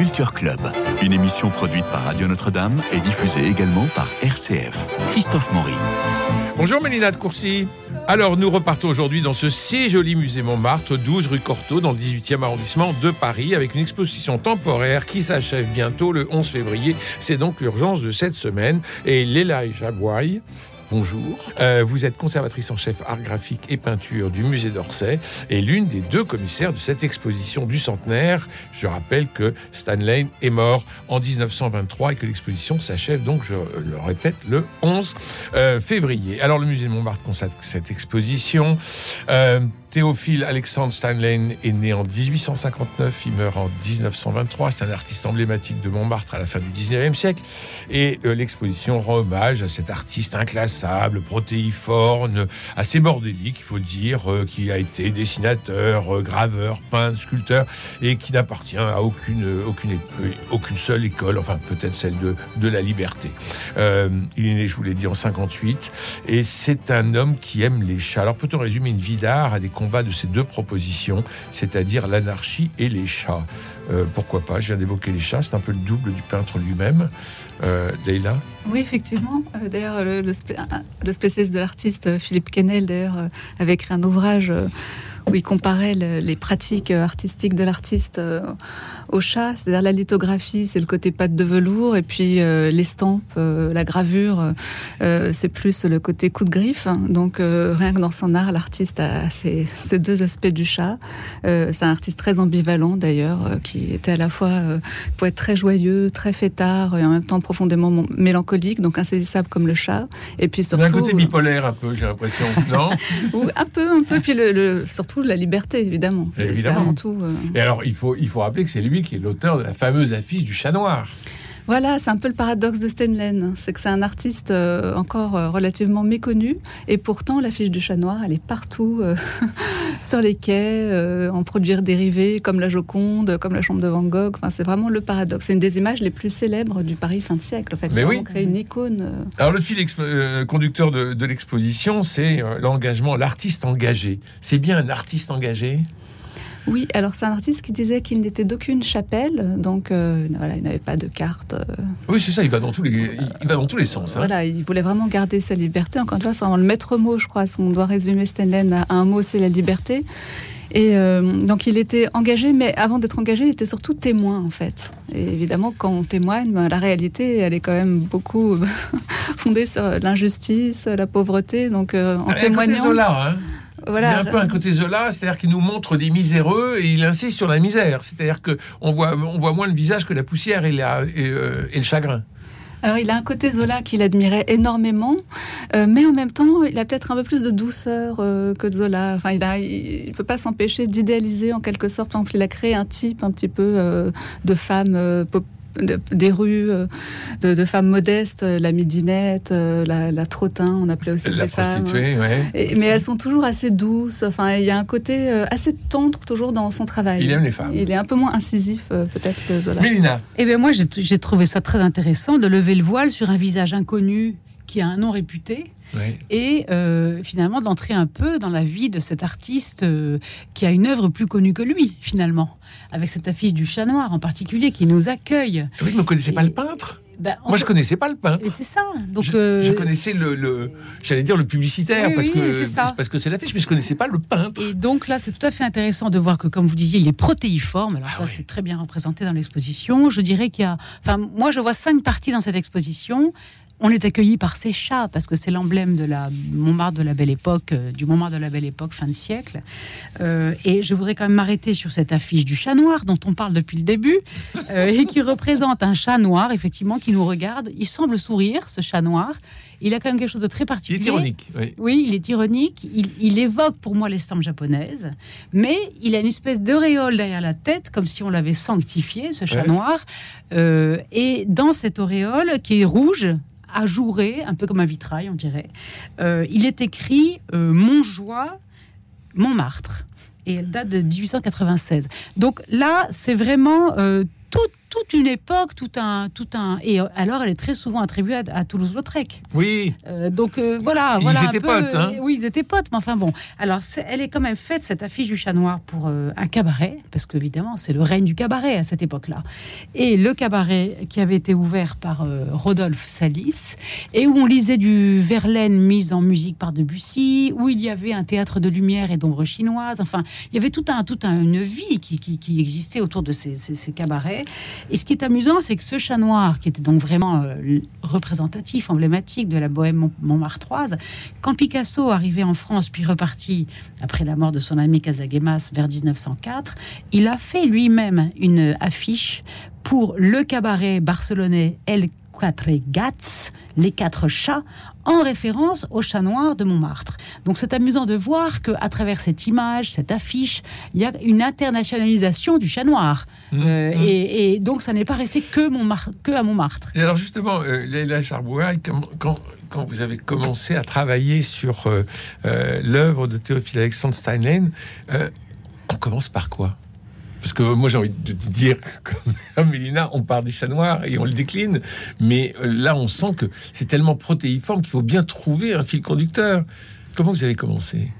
Culture Club, une émission produite par Radio Notre-Dame et diffusée également par RCF. Christophe Maury. Bonjour Mélina de Courcy. Alors nous repartons aujourd'hui dans ce si joli musée Montmartre, 12 rue Cortot, dans le 18e arrondissement de Paris, avec une exposition temporaire qui s'achève bientôt le 11 février. C'est donc l'urgence de cette semaine. Et Léla Jabouaille, Bonjour. Euh, vous êtes conservatrice en chef art graphique et peinture du musée d'Orsay et l'une des deux commissaires de cette exposition du centenaire. Je rappelle que Stanley est mort en 1923 et que l'exposition s'achève donc, je le répète, le 11 euh, février. Alors le musée de Montmartre consacre cette exposition. Euh, Théophile Alexandre Stanley est né en 1859, il meurt en 1923. C'est un artiste emblématique de Montmartre à la fin du 19e siècle. Et euh, l'exposition rend hommage à cet artiste inclassable, protéiforme, assez bordélique, il faut dire, euh, qui a été dessinateur, euh, graveur, peintre, sculpteur, et qui n'appartient à aucune, aucune, seule école, enfin peut-être celle de, de la liberté. il est né, je vous l'ai dit, en 58, et c'est un homme qui aime les chats. Alors peut-on résumer une vie d'art à des combat de ces deux propositions, c'est-à-dire l'anarchie et les chats. Euh, pourquoi pas? Je viens d'évoquer les chats, c'est un peu le double du peintre lui-même. Euh, Oui, effectivement. Euh, d'ailleurs, le, le, spécialiste de l'artiste, Philippe Kennel, d'ailleurs, avait écrit un ouvrage où il comparait les pratiques artistiques de l'artiste euh, au chat, c'est-à-dire la lithographie, c'est le côté pâte de velours, et puis euh, l'estampe, euh, la gravure, c'est plus le côté coup de griffe. Donc rien que dans son art, l'artiste a ces, deux aspects du chat. c'est un artiste très ambivalent d'ailleurs, qui était à la fois pour être très joyeux, très fêtard, et en même temps profondément mélancolique, donc insaisissable comme le chat. Et puis surtout un côté bipolaire un peu, j'ai l'impression, non? Un peu, un peu. Puis le, surtout la liberté, évidemment. C'est avant tout. Euh, Et alors, il faut, il faut rappeler que c'est lui qui est l'auteur de la fameuse affiche du chat noir. Voilà, c'est un peu le paradoxe de Stenlen. C'est que c'est un artiste euh, encore euh, relativement méconnu. Et pourtant, l'affiche du chat noir, elle est partout, sur les quais, en produits dérivés, comme la Joconde, comme la chambre de Van Gogh. Enfin, c'est vraiment le paradoxe. C'est une des images les plus célèbres du Paris fin de siècle. En fait, Mais oui. créé une icône. Alors, le fil conducteur de, de l'exposition, c'est l'engagement, l'artiste engagé. C'est bien un artiste engagé? Oui, alors c'est un artiste qui disait qu'il n'était d'aucune chapelle, donc euh, voilà, il n'avait pas de carte. Euh. Oui, c'est ça, il va dans tous les, il va dans tous les sens. Hein. Voilà, il voulait vraiment garder sa liberté. Encore une fois, c'est vraiment le maître mot, je crois. Si on doit résumer Stenlen à un mot, c'est la liberté. Et euh, donc il était engagé, mais avant d'être engagé, il était surtout témoin en fait. Et évidemment, quand on témoigne, ben, la réalité, elle est quand même beaucoup fondée sur l'injustice, la pauvreté. Donc en témoignant. Hein. Voilà. Il y a un peu un côté Zola, c'est-à-dire qu'il nous montre des miséreux et il insiste sur la misère. C'est-à-dire qu'on voit, on voit moins le visage que la poussière et, euh, et, le chagrin. Alors, il a un côté Zola qu'il admirait énormément, euh, mais en même temps, il a peut-être un peu plus de douceur euh, que Zola. Enfin, il ne il peut pas s'empêcher d'idéaliser en quelque sorte. Il a créé un type un petit peu de femme des rues euh, de, femmes modestes, euh, la midinette, euh, la, la trottin, on appelait aussi la ces femmes. mais elles sont toujours assez douces. Enfin, il y a un côté assez tendre toujours dans son travail. Il aime les femmes. Il est un peu moins incisif peut-être que Zola. Mélina. Eh bien moi j'ai trouvé ça très intéressant de lever le voile sur un visage inconnu qui a un nom réputé et euh, finalement d'entrer un peu dans la vie de cet artiste euh, qui a une œuvre plus connue que lui, finalement, avec cette affiche du chat noir en particulier qui nous accueille. Oui, mais vous ne connaissez pas le peintre? ben, Moi, je connaissais pas le peintre. C'est ça. Donc, je, euh, connaissais le, j'allais dire le publicitaire parce que c'est parce que c'est l'affiche, mais je connaissais pas le peintre. Et donc là, c'est tout à fait intéressant de voir que, comme vous disiez, il est protéiforme. Alors ah ça, c'est très bien représenté dans l'exposition. Je dirais qu'il y a, enfin, moi, je vois cinq parties dans cette exposition on est accueilli par ces chats parce que c'est l'emblème de la Montmartre de la Belle Époque, euh, du Montmartre de la Belle Époque, fin de siècle. Euh, et je voudrais quand même m'arrêter sur cette affiche du chat noir dont on parle depuis le début euh, et qui représente un chat noir, effectivement, qui nous regarde. Il semble sourire, ce chat noir. Il a quand même quelque chose de très particulier. Il est ironique. Oui, il est ironique. Il, évoque pour moi l'estampe japonaise, mais il a une espèce d'auréole derrière la tête, comme si on l'avait sanctifié, ce chat noir. et dans cette auréole qui est rouge, ajouré, un peu comme un vitrail, on dirait. Euh, il est écrit euh, Montjoie, Montmartre. Et elle date de 1896. Donc là, c'est vraiment euh, tout toute une époque, tout un, tout un. Et alors, elle est très souvent attribuée à, Toulouse-Lautrec. Oui. donc voilà, ils voilà. Ils étaient potes, hein. Oui, ils étaient potes, mais enfin bon. Alors, elle est quand même faite cette affiche du chat noir pour un cabaret, parce qu'évidemment, c'est le règne du cabaret à cette époque-là. Et le cabaret qui avait été ouvert par Rodolphe Salis et où on lisait du Verlaine mis en musique par Debussy, où il y avait un théâtre de lumière et d'ombre chinoise. Enfin, il y avait tout un, tout un, une vie qui, qui, existait autour de ces, ces, cabarets. Et ce qui est amusant, c'est que ce chat noir, qui était donc vraiment euh, représentatif, emblématique de la bohème montmartroise, quand Picasso arrivait en France puis reparti après la mort de son ami Casagemas vers 1904, il a fait lui-même une affiche pour le cabaret barcelonais El Quatre Gats, les quatre chats, en référence au chat noir de Montmartre. Donc c'est amusant de voir que à travers cette image, cette affiche, il y a une internationalisation du chat noir. Mmh, euh, mmh. Et, donc ça n'est pas resté que, Montmartre, que à Montmartre. Et alors justement, euh, Leila quand, quand, vous avez commencé à travailler sur euh, euh, l'œuvre de Théophile Alexandre Steinlein, on commence par quoi? Parce que moi j'ai envie de dire, comme Mélina, on parle du chat noir et on le décline, mais euh, là on sent que c'est tellement protéiforme qu'il faut bien trouver un fil conducteur. Comment vous avez commencé?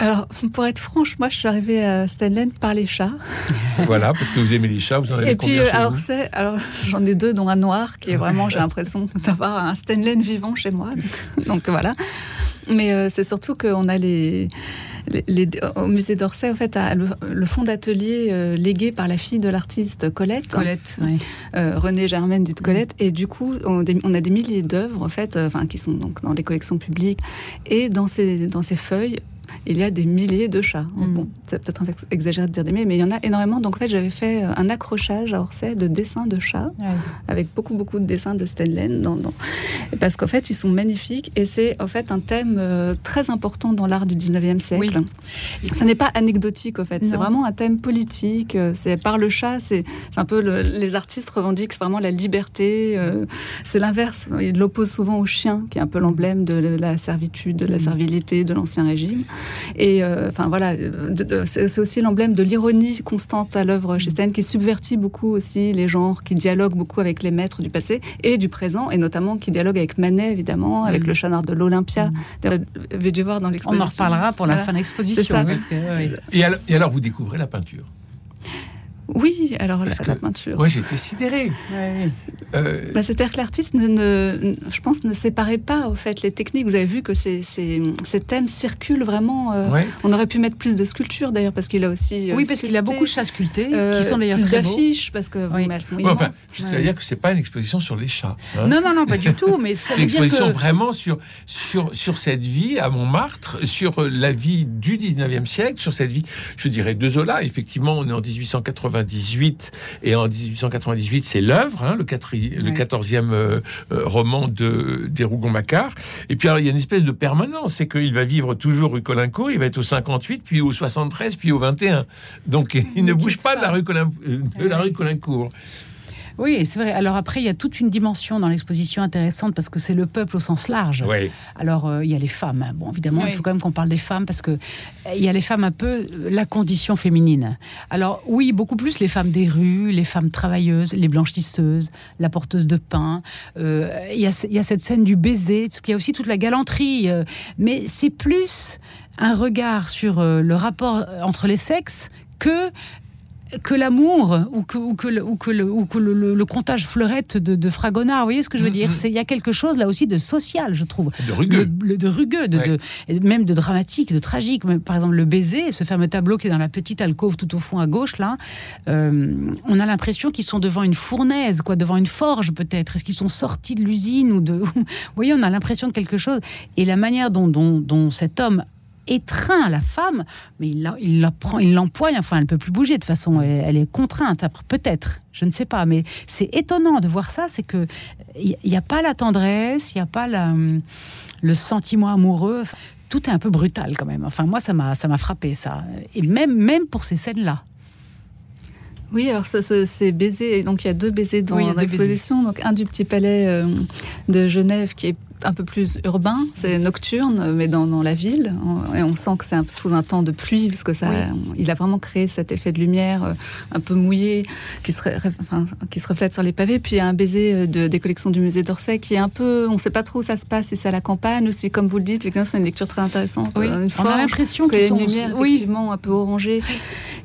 Alors, pour être franche, moi, je suis arrivée à Stanley par les chats. voilà, parce que vous aimez les chats, vous en avez Et puis, euh, alors, alors, j'en ai deux, dont un noir, qui est vraiment, j'ai l'impression d'avoir un Stanley vivant chez moi. Donc, voilà. Mais euh, c'est surtout qu'on a les, au musée d'Orsay, en fait, le, fonds d'atelier euh, légué par la fille de l'artiste Colette. Colette, euh, Renée Germaine dite Colette. Et du coup, on, a des milliers d'œuvres, en fait, enfin, qui sont donc dans les collections publiques. Et dans ces, dans ces feuilles, il y a des milliers de chats. Mm. Bon, c'est peut-être exagéré de dire des milliers, mais il y en a énormément. Donc en fait, j'avais fait euh, un accrochage à Orsay de dessins de chats, avec beaucoup, beaucoup de dessins de dans, parce qu'en fait, ils sont magnifiques et c'est en fait un thème euh, très important dans l'art du 19e siècle. Oui. Ce n'est pas anecdotique, en fait, c'est vraiment un thème politique. Euh, c'est par le chat, c'est un peu les artistes revendiquent vraiment la liberté. c'est l'inverse. Ils l'opposent souvent au chien, qui est un peu l'emblème de la servitude, de la mm. servilité de l'Ancien Régime. Et euh, enfin voilà, euh, c'est aussi l'emblème de l'ironie constante à l'œuvre chez Stein, qui subvertit beaucoup aussi les genres, qui dialogue beaucoup avec les maîtres du passé et du présent, et notamment qui dialogue avec Manet évidemment, avec mm. le chat noir de l'Olympia. Mm. Vous dû voir dans l'exposition. On en reparlera pour la fin de l'exposition. et alors vous découvrez la peinture. Oui, alors la, la, peinture. Moi, j'étais sidéré. Euh, bah, C'est-à-dire que l'artiste, ne, je pense, ne séparait pas au fait les techniques. Vous avez vu que ces, ces, thèmes circulent vraiment. Euh, on aurait pu mettre plus de sculptures d'ailleurs, parce qu'il a aussi. Euh, oui, parce qu'il a beaucoup de chats sculptés, qui sont d'ailleurs plus d'affiches, parce que oui. elles sont immenses. C'est-à-dire que c'est pas une exposition sur les chats. Hein. Non, non, non, pas du tout. Mais c'est une exposition vraiment sur, sur, sur cette vie à Montmartre, sur la vie du 19e siècle, sur cette vie, je dirais, de Zola. Effectivement, on est en 1880 et en 1898 c'est l'œuvre, hein, le, le 14e euh, euh, roman de des Rougon-Macquart. Et puis il y a une espèce de permanence, c'est qu'il va vivre toujours rue Colincourt, il va être au 58, puis au 73, puis au 21. Donc il, ne bouge pas, De, la rue de la rue Colincourt. Oui, c'est vrai. Alors après, il y a toute une dimension dans l'exposition intéressante parce que c'est le peuple au sens large. Oui. Alors euh, il y a les femmes. Bon, évidemment, il faut quand même qu'on parle des femmes parce que euh, il y a les femmes un peu euh, la condition féminine. Alors oui, beaucoup plus les femmes des rues, les femmes travailleuses, les blanchisseuses, la porteuse de pain. il, y a, il y a cette scène du baiser parce qu'il y a aussi toute la galanterie. mais c'est plus un regard sur le rapport entre les sexes que que l'amour ou que, ou que, le, ou que, le, ou que le, comptage fleurette de, de, Fragonard. Vous voyez ce que je veux dire? mm-hmm. C'est Il y a quelque chose là aussi de social, je trouve. De rugueux. de rugueux, de, même de dramatique, de tragique. Par exemple, le baiser, ce fameux tableau qui est dans la petite alcôve tout au fond à gauche, là, euh, on a l'impression qu'ils sont devant une fournaise, quoi, devant une forge peut-être. Est-ce qu'ils sont sortis de l'usine ou de... Vous voyez, on a l'impression de quelque chose. Et la manière dont, dont, dont cet homme étreint la femme, mais il la, il la prend, il l'empoigne. Enfin, elle peut plus bouger de toute façon. Elle, est contrainte. Peut-être, je ne sais pas, mais c'est étonnant de voir ça. C'est que il n'y a pas la tendresse, il n'y a pas le sentiment amoureux. tout est un peu brutal quand même. Enfin, moi, ça m'a, ça m'a frappé ça. Et même, même pour ces scènes-là. Oui, alors ce, ces baisers, donc il y a deux baisers dans, l'exposition. Donc un du petit palais de Genève qui est un peu plus urbain, c'est nocturne, mais dans, dans, la ville. Et on sent que c'est un peu sous un temps de pluie, parce que ça, il a vraiment créé cet effet de lumière euh, un peu mouillé qui se, enfin, qui se reflète sur les pavés. Puis il y a un baiser euh, de, des collections du musée d'Orsay qui est un peu, on ne sait pas trop où ça se passe, si c'est à la campagne aussi, comme vous le dites. C'est une lecture très intéressante. Oui. Euh, on a l'impression qu'il y a une lumière effectivement un peu orangée.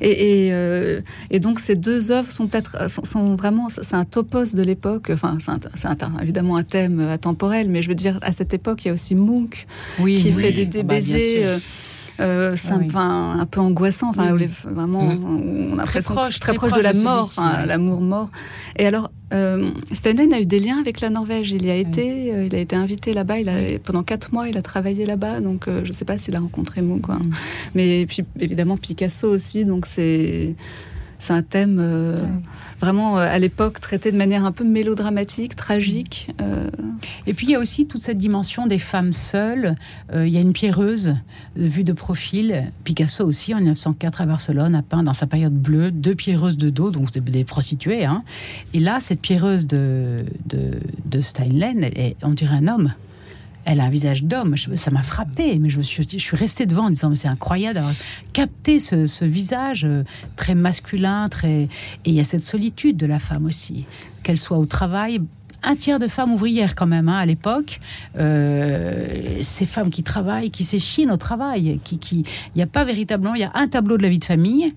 Et, et, et, donc ces deux œuvres sont peut-être sont, vraiment, c'est un topos de l'époque. Enfin, c'est évidemment un thème atemporel, mais je veux dire à cette époque, il y a aussi Munch qui fait des, des ah bah, baisers. Euh, euh, ah un peu angoissant, enfin, vraiment, mm. on a très proche, très, proche, de la mort, l'amour mort. Et alors, euh, Stanley a eu des liens avec la Norvège. Il y a été, euh, il a été invité là-bas. Il a, pendant quatre mois, il a travaillé là-bas. Donc, je ne sais pas s'il a rencontré Munch, quoi. Mm. Mais puis, évidemment, Picasso aussi. Donc, c'est c'est un thème euh, vraiment euh, à l'époque traité de manière un peu mélodramatique, tragique. Euh. Et puis il y a aussi toute cette dimension des femmes seules. il y a une pierreuse vue de profil. Picasso aussi en 1904 à Barcelone a peint dans sa période bleue deux pierreuses de dos, donc des, prostituées. Hein. Et là, cette pierreuse de, de, de Steinlen, on dirait un homme elle a un visage d'homme. Ça m'a frappé, mais je, me suis, je suis restée devant en disant mais c'est incroyable d'avoir capté ce, visage euh, très masculin, très et il y a cette solitude de la femme aussi, qu'elle soit au travail. Un tiers de femmes ouvrières quand même hein, à l'époque, euh, ces femmes qui travaillent, qui s'échinent au travail, qui, qui, il n'y a pas véritablement, il y a un tableau de la vie de famille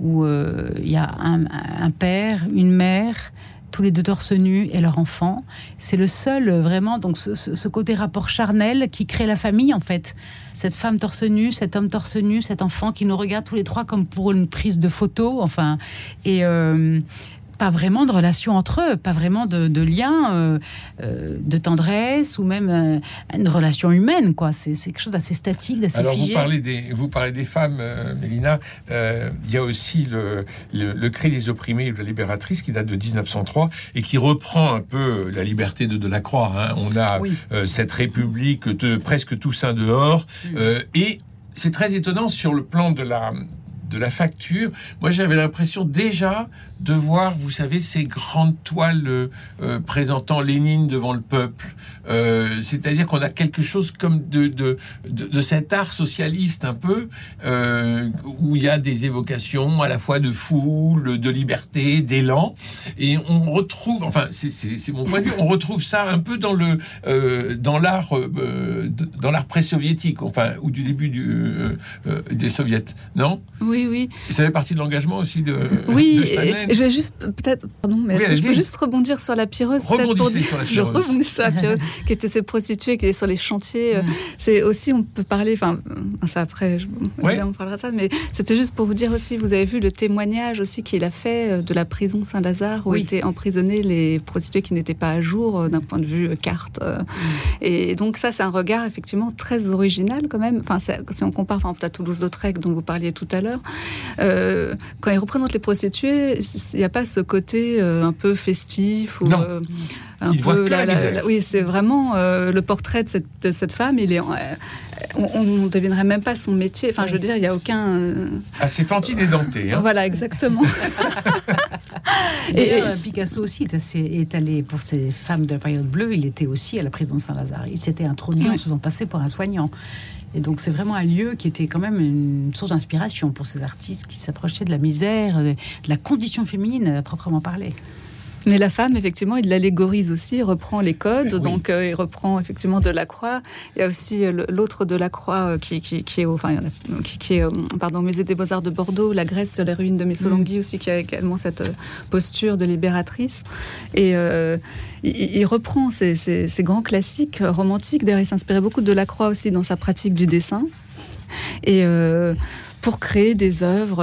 où euh, il y a un père, une mère, tous les deux torse nus et leur enfant. C'est le seul euh, vraiment donc ce, côté rapport charnel qui crée la famille en fait. Cette femme torse nu, cet homme torse nu, cet enfant qui nous regarde tous les trois comme pour une prise de photo. Enfin et euh, pas vraiment de relation entre eux, pas vraiment de, de lien, euh, euh, de tendresse ou même euh, une relation humaine. quoi. C'est quelque chose d'assez statique, d'assez Alors vous parlez des vous parlez des femmes, Mélina. Il y a aussi le, le, Cri des opprimés, la libératrice, qui date de 1903 et qui reprend un peu la liberté de Delacroix. Hein. On a cette République de presque tous un dehors mm. et c'est très étonnant sur le plan de la de la facture. Moi, j'avais l'impression déjà de voir, vous savez, ces grandes toiles euh, présentant Lénine devant le peuple. Euh, c'est-à-dire qu'on a quelque chose comme de, de, de, cet art socialiste un peu, euh, où il y a des évocations à la fois de foule, de liberté, d'élan. Et on retrouve, enfin, c'est mon point de vue, on retrouve ça un peu dans le dans l'art dans l'art pré-soviétique, enfin, ou du début du, des soviets, non? Oui, oui. ça fait partie de l'engagement aussi de, oui, je vais juste peut-être, pardon, mais est-ce que je peux juste rebondir sur la pireuse peut-être pour dire, sur la je rebondis sur la pireuse, qui était ces prostituées, qui est sur les chantiers. Euh, mm. C'est aussi, on peut parler, enfin, ça après, je, on parlera de ça, mais c'était juste pour vous dire aussi, vous avez vu le témoignage aussi qu'il a fait euh, de la prison Saint-Lazare où étaient emprisonnés les prostituées qui n'étaient pas à jour euh, d'un point de vue carte. Mm. Et donc ça, c'est un regard effectivement très original quand même. Enfin, si on compare, enfin, peut-être Toulouse-Lautrec dont vous parliez tout à l'heure, quand il représente les prostituées, il n'y a pas ce côté euh, un peu festif ou euh, un peu oui, c'est vraiment euh, le portrait de cette, de cette, femme. Il est, on ne devinerait même pas son métier. Enfin, je veux dire, il n'y a aucun. Assez fantine et denté. Hein. Voilà, exactement. et, Picasso aussi est, est, allé pour ces femmes de la période bleue. Il était aussi à la prison de Saint-Lazare. Il s'était introduit en se faisant passer pour un soignant. Et donc c'est vraiment un lieu qui était quand même une source d'inspiration pour ces artistes qui s'approchaient de la misère, de la condition féminine à proprement parler. Mais la femme, effectivement, il l'allégorise aussi, il reprend les codes, donc euh, il reprend effectivement de la croix. Il y a aussi euh, l'autre de la croix euh, qui, qui, est au, enfin, qui, est, pardon, Musée des Beaux-Arts de Bordeaux, la Grèce sur les ruines de Missolonghi mm. aussi, qui a également cette posture de libératrice. Et il, reprend ces, ces, grands classiques romantiques. D'ailleurs, il s'inspirait beaucoup de la croix aussi dans sa pratique du dessin. Et pour créer des œuvres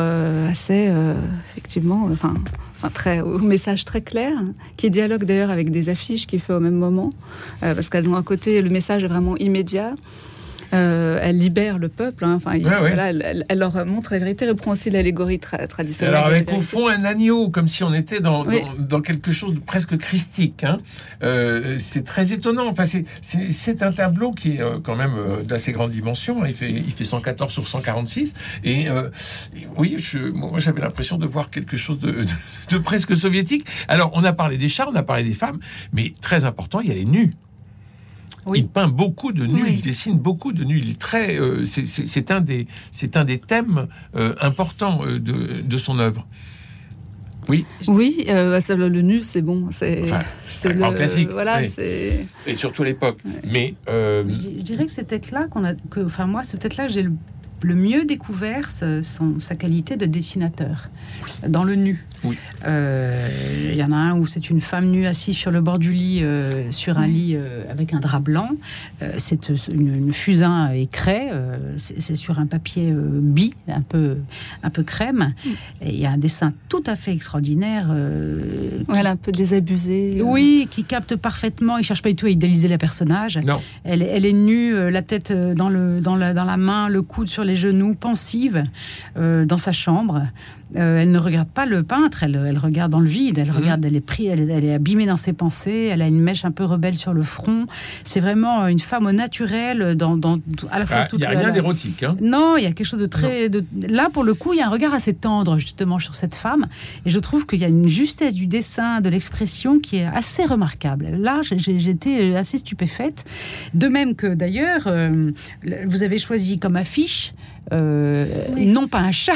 assez, effectivement, enfin, très, au message très clair, qui dialogue d'ailleurs avec des affiches qu'il fait au même moment, euh, parce qu'elles ont un côté, le message est vraiment immédiat. Euh, elle libère le peuple. hein. Enfin, il- Ouais, ouais. voilà, elle, elle- elle leur montre la vérité, reprend aussi l'allégorie tra- traditionnelle. Alors avec au fond un agneau, comme si on était dans, Oui. dans, dans quelque chose de presque christique. hein. Euh, c'est très étonnant. Enfin, c'est- un tableau qui est euh, quand même d'assez grande dimension. Il fait, il fait 114 sur 146. Et, euh, et oui, je, moi j'avais l'impression de voir quelque chose de, de- de presque soviétique. Alors on a parlé des chars, on a parlé des femmes, mais très important, il y a les nus. Oui. Il peint beaucoup de nus, Oui. il dessine beaucoup de nus. Il est très, euh, c'est- un des, c'est un des thèmes euh, importants euh, de, de son œuvre. Oui, Oui, euh, ça, le, le nu, c'est bon. C'est enfin, un grand classique. Voilà, oui. c'est. Et surtout à l'époque. Mais euh, Je, je dirais que c'est peut-être là qu'on a, que, enfin moi, c'est peut-être là que j'ai le, le mieux découvert ce- son- sa qualité de dessinateur dans le nu. Oui. Euh, Il y en a un où c'est une femme nue assise sur le bord du lit, euh, sur un lit euh, avec un drap blanc. Euh, c'est une, une fusain et craie. euh, c'est sur un papier euh, bi, un peu, un peu crème. Et il y a un dessin tout à fait extraordinaire. euh, qui- Voilà, un peu désabusé. euh. oui, qui capte parfaitement. Il cherche pas du tout à idéaliser le personnage. non, Elle, est- elle est nue, la tête dans, le, dans, la, dans la main, le coude sur les genoux, pensive, euh, dans sa chambre. Euh, elle ne regarde pas le peintre, elle, elle regarde dans le vide. Elle Mhm. regarde, elle est elle, est- elle est abîmée dans ses pensées. Elle a une mèche un peu rebelle sur le front. C'est vraiment une femme au naturel, dans, dans à la fois Ah, il toute n'y a rien d'érotique. Hein. non, il y a quelque chose de très. de- Là, pour le coup, il y a un regard assez tendre, justement, sur cette femme. Et je trouve qu'il y a une justesse du dessin, de l'expression qui est assez remarquable. Là, j'étais assez stupéfaite. De même que, d'ailleurs, euh, vous avez choisi comme affiche. Euh, Oui. Non pas un chat,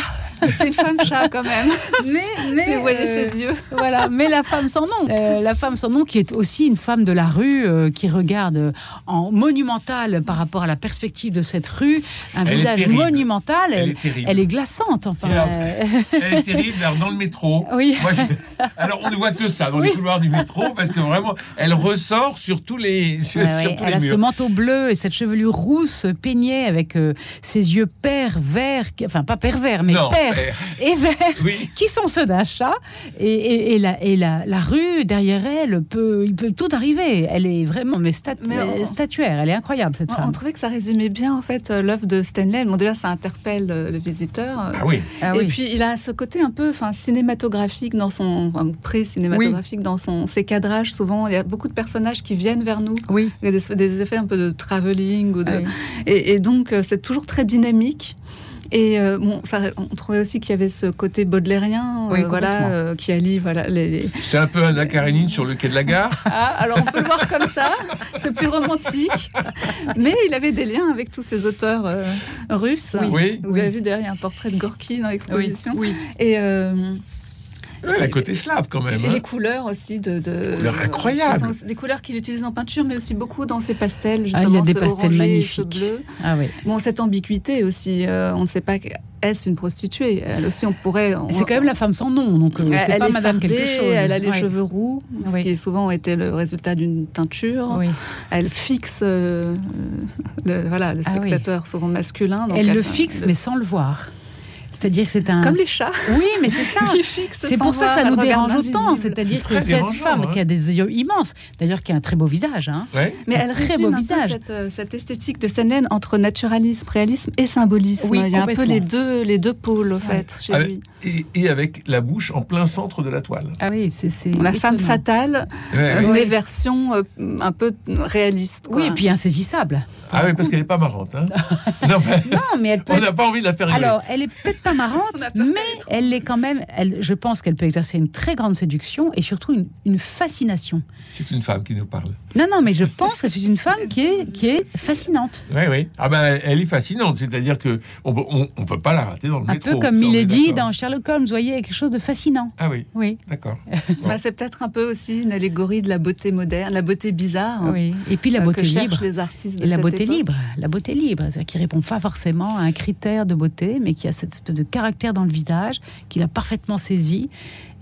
C'est une femme chat quand même. mais, mais si vous voyez euh, ses yeux. voilà, mais la femme sans nom. Euh, la femme sans nom qui est aussi une femme de la rue, euh, qui regarde en monumental par rapport à la perspective de cette rue, un Elle visage monumental. Elle Elle, est terrible. elle est glaçante, enfin. Alors, euh, Elle est terrible alors, dans le métro. Oui. Moi, je- Alors on ne voit que ça dans les couloirs du métro parce que vraiment, elle ressort sur tous les, sur, Ouais, ouais, sur tous elle les a ce manteau bleu et cette chevelure rousse peignée avec euh, ses yeux pervers, qui- enfin pas pervers, mais Non, pères père. et verts, Oui. qui sont ceux d'un chat. Et, et- et la, et la, la rue derrière elle peut, il peut tout arriver. Elle est vraiment mais, stat- Mais on- statuaire. Elle est incroyable cette On, femme. on trouvait que ça résumait bien en fait euh, l'œuvre de Stanley. Bon déjà ça interpelle euh, le visiteur. Ah oui. Ah et oui. puis il a ce côté un peu enfin, cinématographique dans son enfin, pré-cinématographique dans son ses cadrages souvent il y a beaucoup de personnages qui viennent vers nous oui. il y a des, des effets un peu de travelling ou de, Ah oui. et, et donc euh, c'est toujours très dynamique et euh, bon, ça, on trouvait aussi qu'il y avait ce côté baudelairien, euh, voilà, euh, qui allie voilà les, C'est un peu Anna Karenine sur le quai de la gare. Ah, alors on peut le voir comme ça, c'est plus romantique, mais il avait des liens avec tous ces auteurs euh, russes. Oui. Vous avez vu derrière un portrait de Gorky dans Oui. l'exposition. oui. Et, euh, Ouais, la côté slave quand même. et hein. les couleurs aussi de, de Couleurs incroyables. sont aussi des couleurs qu'il utilise en peinture, mais aussi beaucoup dans ses pastels. Ah, il y a des ce pastels magnifiques. Ce bleu. Ah oui. Bon, cette ambiguïté aussi, euh, on ne sait pas est-ce une prostituée. Elle aussi, on pourrait. on- C'est quand même la femme sans nom, donc euh, Elle, c'est pas est Madame fardée, quelque chose. Elle a les Ouais. cheveux roux, ce Oui. qui est souvent été le résultat d'une teinture. Oui. Elle fixe euh, le, voilà, le Ah oui. spectateur, souvent masculin. donc Elle le fixe, le- mais sans le voir. C'est-à-dire que c'est un. Comme les chats. Oui, mais c'est ça. C'est pour ça que ça nous dérange autant. C'est-à-dire C'est que cette femme hein. qui a des yeux immenses, d'ailleurs qui a un très beau visage, hein, Ouais. Mais elle un très beau un peu visage. cette, euh, cette esthétique de Stanley entre naturalisme, réalisme et symbolisme. Oui, Il y a un peu les deux, les deux pôles, au fait, chez Ah, lui. Et, et avec la bouche en plein centre de la toile. Ah oui, c'est. La femme fatale, Ouais, euh, ouais. mais version euh, un peu réaliste. quoi. Oui, et puis insaisissable. Ah oui, parce qu'elle n'est pas marrante. Hein. non, mais Non, mais elle peut. on n'a pas envie de la faire. Alors, elle est peut-être pas marrante, mais elle est quand même. Elle, je pense qu'elle peut exercer une très grande séduction et surtout une, une fascination. C'est une femme qui nous parle. Non, non, mais je pense que c'est une femme qui est, qui est fascinante. Oui, oui. Ah ben, elle est fascinante. C'est-à-dire que on peut, on, on peut pas la rater dans le Un métro. peu comme ça, Milady dans Sherlock Holmes, vous voyez, quelque chose de fascinant. Ah oui, Oui, d'accord. Bah, c'est peut-être un peu aussi une allégorie de la beauté moderne, la beauté bizarre. hein, oui. Et puis la euh, beauté que cherchent libre. les artistes de Et la cette beauté époque. libre, la beauté libre, c'est-à-dire qui répond pas forcément à un critère de beauté, mais qui a cette espèce de caractère dans le visage qu'il a parfaitement saisi.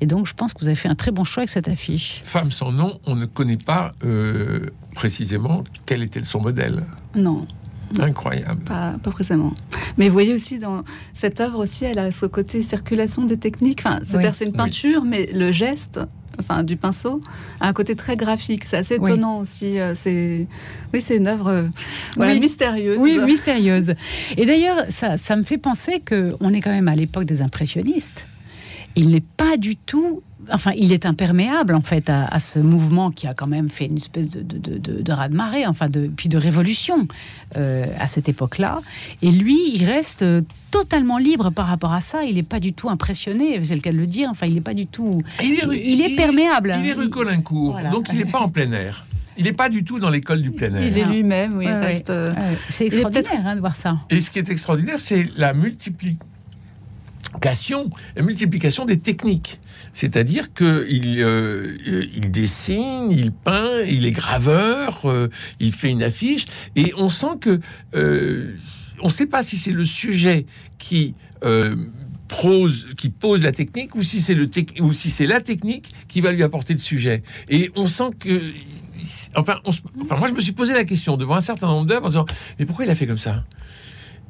Et donc, je pense que vous avez fait un très bon choix avec cette affiche. Femme sans nom, on ne connaît pas euh, précisément quel était son modèle. Non, Incroyable. pas, pas précisément. Mais vous voyez aussi dans cette œuvre aussi, elle a ce côté circulation des techniques. Enfin, c'est-à-dire Oui. c'est une Oui. peinture, mais le geste enfin du pinceau, a un côté très graphique. C'est assez étonnant aussi. C'est, oui, c'est une œuvre mystérieuse. Oui, mystérieuse. Et d'ailleurs, ça, ça me fait penser que on est quand même à l'époque des impressionnistes. Il n'est pas du tout enfin, il est imperméable en fait à, ce mouvement qui a quand même fait une espèce de, de, de, de raz-de-marée, enfin, de, puis de révolution euh, à cette époque-là. Et lui, il reste euh, totalement libre par rapport à ça. Il n'est pas du tout impressionné, c'est le cas de le dire. Enfin, il n'est pas du tout. Il est, perméable. Il est rue Colincourt, donc il n'est pas en plein air. Il n'est pas du tout la l'école du plein air. Il est lui-même, oui. reste... Euh, c'est extraordinaire hein, de voir ça. Et ce qui est extraordinaire, c'est la multiplication la multiplication des techniques. C'est-à-dire qu'il euh, il dessine, il peint, il est graveur, euh, il fait une affiche, et on sent que euh, on ne sait pas si c'est le sujet qui pose la technique, ou si c'est le ou si c'est la technique qui va lui apporter le sujet. Et on sent que Enfin, enfin, moi, je me suis posé la question devant un certain nombre d'œuvres en disant Mais pourquoi il a fait comme ça?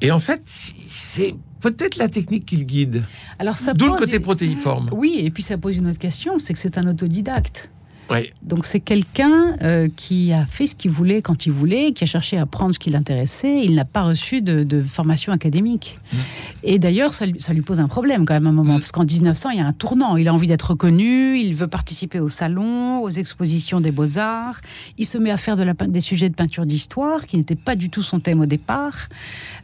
Et en fait, c'est peut-être la technique qui le guide. Alors ça D'où le côté protéiforme. Oui, et puis ça pose une autre question, c'est que c'est un autodidacte. Donc c'est quelqu'un euh, qui a fait ce qu'il voulait quand il voulait, qui a cherché à apprendre ce qui l'intéressait. Il n'a pas reçu de, formation académique. Mmh. Et d'ailleurs, ça, lui pose un problème quand même à un moment, mmh. parce qu'en 1900, il y a un tournant. Il a envie d'être reconnu, il veut participer au salon, aux expositions des beaux-arts. Il se met à faire de la, des sujets de peinture d'histoire, qui n'était pas du tout son thème au départ.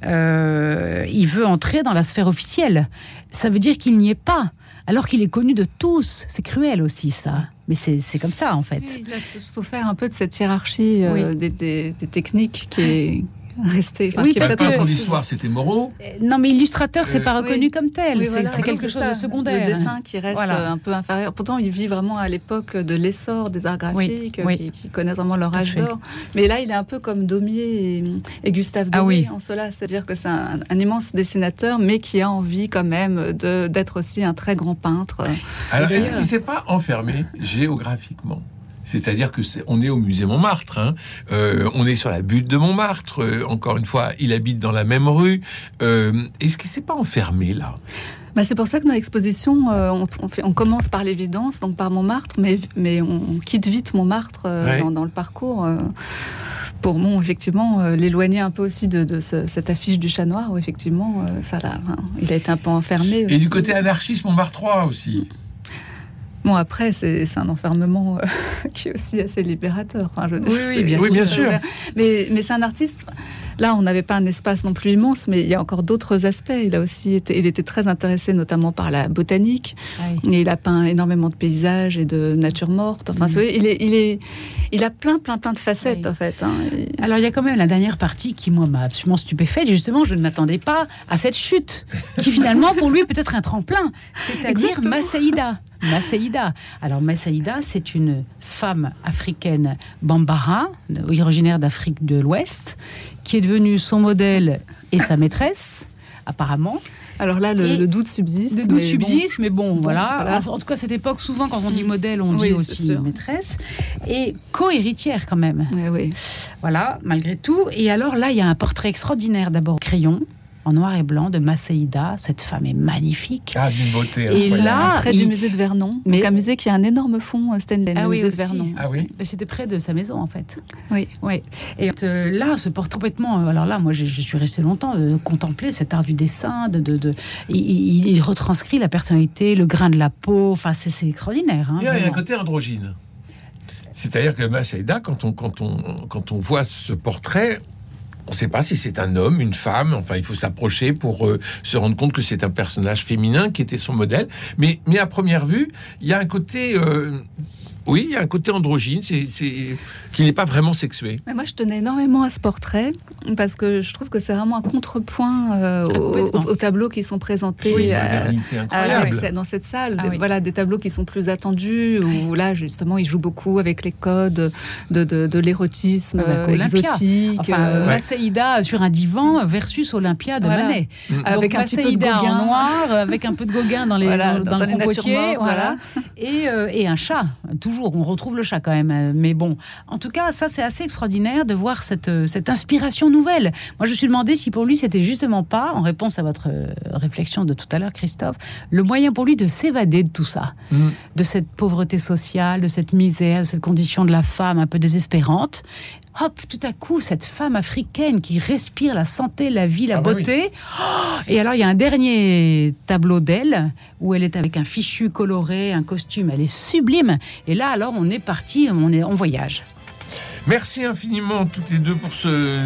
Euh, il veut entrer dans la sphère officielle. Ça veut dire qu'il n'y est pas alors qu'il est connu de tous. C'est cruel aussi, ça. Mais c'est comme ça, en fait. il a souffert un peu de cette hiérarchie euh, des, des, techniques qui est, resté. oui, parce que l'histoire, c'était Moreau. Euh, non, mais illustrateur, c'est euh, pas reconnu comme tel. c'est quelque chose de secondaire. Le dessin qui reste un peu inférieur. Pourtant, il vit vraiment à l'époque de l'essor des arts graphiques, qui, connaissent vraiment leur âge d'or. Mais là, il est un peu comme Daumier et, Gustave ah Doré en cela. C'est-à-dire que c'est un, immense dessinateur, mais qui a envie quand même d'être aussi un très grand peintre. Alors, est-ce qu'il s'est pas enfermé géographiquement? C'est-à-dire que est, on est au musée Montmartre, hein. euh, on est sur la butte de Montmartre. Euh, encore une fois, il habite dans la même rue. Euh, est-ce qu'il s'est pas enfermé là? Bah c'est pour ça que dans l'exposition, on, fait, on, commence par l'évidence, donc par Montmartre, mais, mais on, quitte vite Montmartre dans, le parcours pour bon, effectivement l'éloigner un peu aussi de, cette affiche du chat noir où effectivement ça il a été un peu enfermé. Et du côté anarchiste Montmartre 3 aussi. Bon, après, c'est un enfermement euh, qui est aussi assez libérateur. oui, bien, sûr. Mais, mais c'est un artiste. Là, on n'avait pas un espace non plus immense, mais il y a encore d'autres aspects. Il a aussi été, il était très intéressé notamment par la botanique. Et il a peint énormément de paysages et de nature morte. Enfin, mm. il, est, il, est, il a plein, plein, plein de facettes, en fait. Hein. Alors, il y a quand même la dernière partie qui, moi, m'a absolument stupéfaite. Justement, je ne m'attendais pas à cette chute, qui finalement, pour lui, peut être un tremplin. C'est-à-dire Massaïda. Massaïda. Alors Massaïda, c'est une femme africaine bambara, originaire d'Afrique de l'Ouest, qui est devenue son modèle et sa maîtresse, apparemment. Alors là, le, doute subsiste. Le doute subsiste, mais bon, voilà. En, tout cas, cette époque, souvent, quand on dit modèle, on dit aussi maîtresse. Et co-héritière, quand même. oui. Voilà, malgré tout. Et alors là, il y a un portrait extraordinaire, d'abord, crayon en noir et blanc de Masséida. Cette femme est magnifique. Ah, d'une beauté. Et là, près du musée de Vernon, mais un musée qui a un énorme fond euh, Stanley, ah, musée de Vernon. Ah oui. C'était près de sa maison en fait. Oui. Oui. Et euh, là, ce portrait complètement. Euh, alors là, moi, je, suis restée longtemps de contempler cet art du dessin. De, de, il, retranscrit la personnalité, le grain de la peau. Enfin, c'est extraordinaire. Hein, il y a un côté androgyne. C'est-à-dire que quand on, quand, on, quand on voit ce portrait, on ne sait pas si c'est un homme, une femme. Enfin, il faut s'approcher pour euh, se rendre compte que c'est un personnage féminin qui était son modèle. Mais, mais à première vue, il y a un côté euh, oui, il y a un côté androgyne, c'est, qui n'est pas vraiment sexué. Mais moi, je tenais énormément à ce portrait parce que je trouve que c'est vraiment un contrepoint euh, ah, aux, tableaux qui sont présentés oui, euh, dans cette salle. Ah voilà, des tableaux qui sont plus attendus où là, justement, il joue beaucoup avec les codes de, de, l'érotisme ah, bah, exotique. Enfin, euh, sur un divan versus Olympia de Manet. Mm. Avec un petit peu de Gauguin. en noir, avec un peu de Gauguin dans les dans, le compotier, voilà, et, et un chat. Toujours, on retrouve le chat quand même. Mais bon, en tout cas, ça c'est assez extraordinaire de voir cette, cette inspiration nouvelle. Moi, je me suis demandé si pour lui c'était justement pas, en réponse à votre réflexion de tout à l'heure, Christophe, le moyen pour lui de s'évader de tout ça, mm. de cette pauvreté sociale, de cette misère, de cette condition de la femme un peu désespérante, hop, tout à coup, cette femme africaine qui respire la santé, la vie, la ah bah beauté. Oh, et alors, il y a un dernier tableau d'elle où elle est avec un fichu coloré, un costume, elle est sublime. Et là, alors, on est parti, on est en voyage. Merci infiniment toutes les deux pour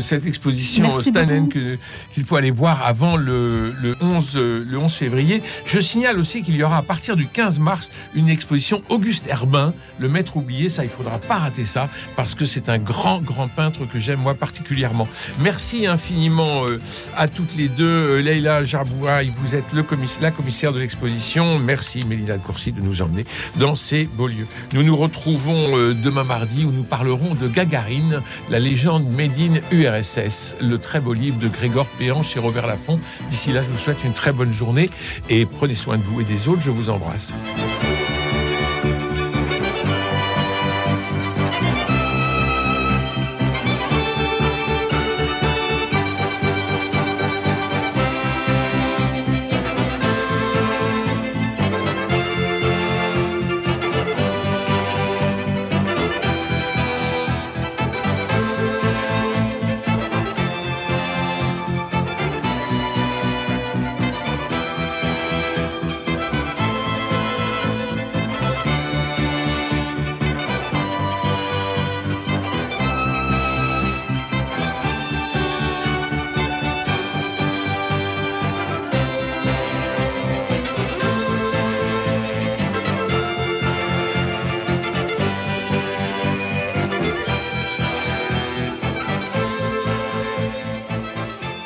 cette exposition Stanen qu'il faut aller voir avant le, 11, le 11 février. Je signale aussi qu'il y aura à partir du 15 mars une exposition Auguste Herbin, le maître oublié. Ça, il faudra pas rater ça parce que c'est un grand, grand peintre que j'aime moi particulièrement. Merci infiniment euh, à toutes les deux. Euh, Leïla Jarbouaï, vous êtes le la commissaire de l'exposition. Merci Mélina Courcy de nous emmener dans ces beaux lieux. Nous nous retrouvons euh, demain mardi où nous parlerons de Gaga La légende Made in URSS, le très beau livre de Grégor Péan chez Robert Laffont. D'ici là, je vous souhaite une très bonne journée et prenez soin de vous et des autres. Je vous embrasse.